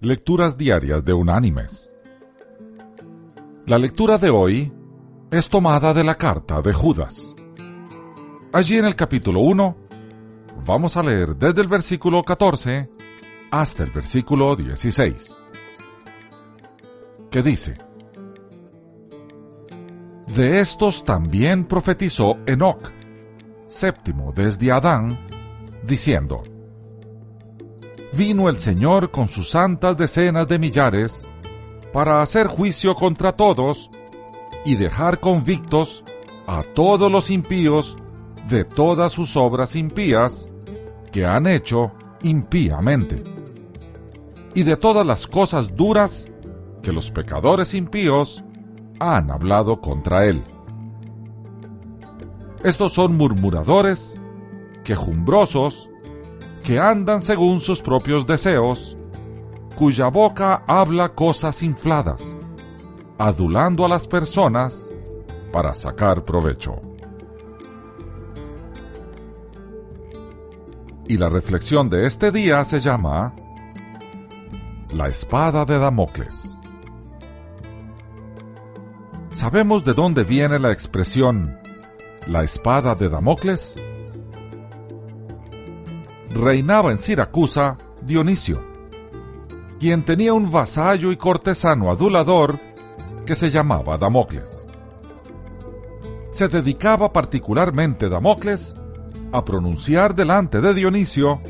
Lecturas Diarias de Unánimes. La lectura de hoy es tomada de la carta de Judas. Allí en el capítulo 1 vamos a leer desde el versículo 14 hasta el versículo 16, que dice, De estos también profetizó Enoc, séptimo desde Adán, diciendo, vino el Señor con sus santas decenas de millares para hacer juicio contra todos y dejar convictos a todos los impíos de todas sus obras impías que han hecho impíamente y de todas las cosas duras que los pecadores impíos han hablado contra él. Estos son murmuradores, quejumbrosos, que andan según sus propios deseos, cuya boca habla cosas infladas, adulando a las personas para sacar provecho. Y la reflexión de este día se llama La espada de Damocles. ¿Sabemos de dónde viene la expresión la espada de Damocles? Reinaba en Siracusa Dionisio, quien tenía un vasallo y cortesano adulador que se llamaba Damocles. Se dedicaba particularmente Damocles a pronunciar delante de Dionisio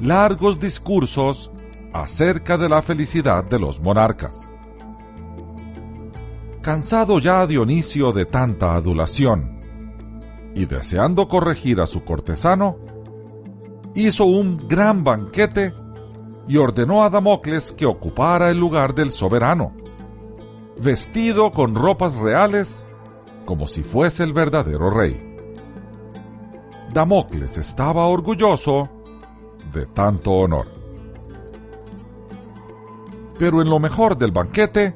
largos discursos acerca de la felicidad de los monarcas. Cansado ya Dionisio de tanta adulación y deseando corregir a su cortesano, hizo un gran banquete y ordenó a Damocles que ocupara el lugar del soberano, vestido con ropas reales como si fuese el verdadero rey. Damocles estaba orgulloso de tanto honor. Pero en lo mejor del banquete,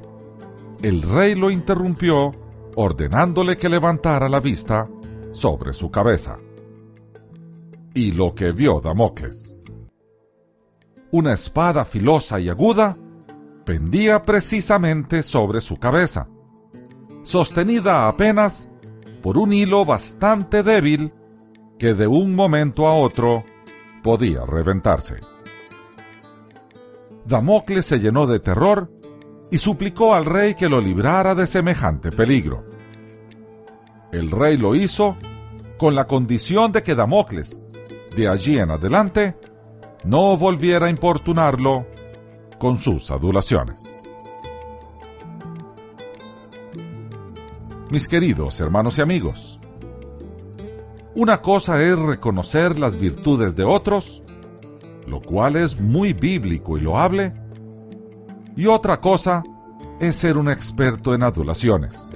el rey lo interrumpió ordenándole que levantara la vista sobre su cabeza y lo que vio Damocles. Una espada filosa y aguda pendía precisamente sobre su cabeza, sostenida apenas por un hilo bastante débil que de un momento a otro podía reventarse. Damocles se llenó de terror y suplicó al rey que lo librara de semejante peligro. El rey lo hizo con la condición de que Damocles, de allí en adelante no volviera a importunarlo con sus adulaciones. Mis queridos hermanos y amigos, una cosa es reconocer las virtudes de otros, lo cual es muy bíblico y loable, y otra cosa es ser un experto en adulaciones.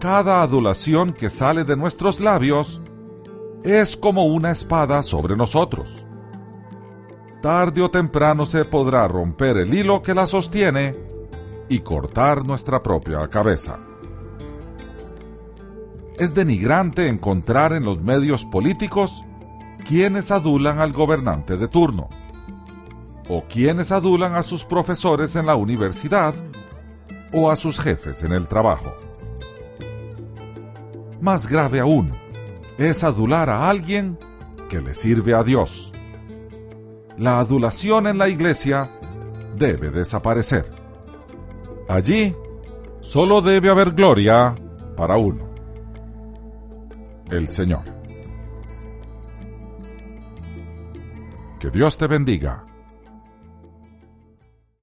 Cada adulación que sale de nuestros labios es como una espada sobre nosotros. Tarde o temprano se podrá romper el hilo que la sostiene y cortar nuestra propia cabeza. Es denigrante encontrar en los medios políticos quienes adulan al gobernante de turno, o quienes adulan a sus profesores en la universidad, o a sus jefes en el trabajo. Más grave aún, es adular a alguien que le sirve a Dios. La adulación en la iglesia debe desaparecer. Allí solo debe haber gloria para uno, el Señor. Que Dios te bendiga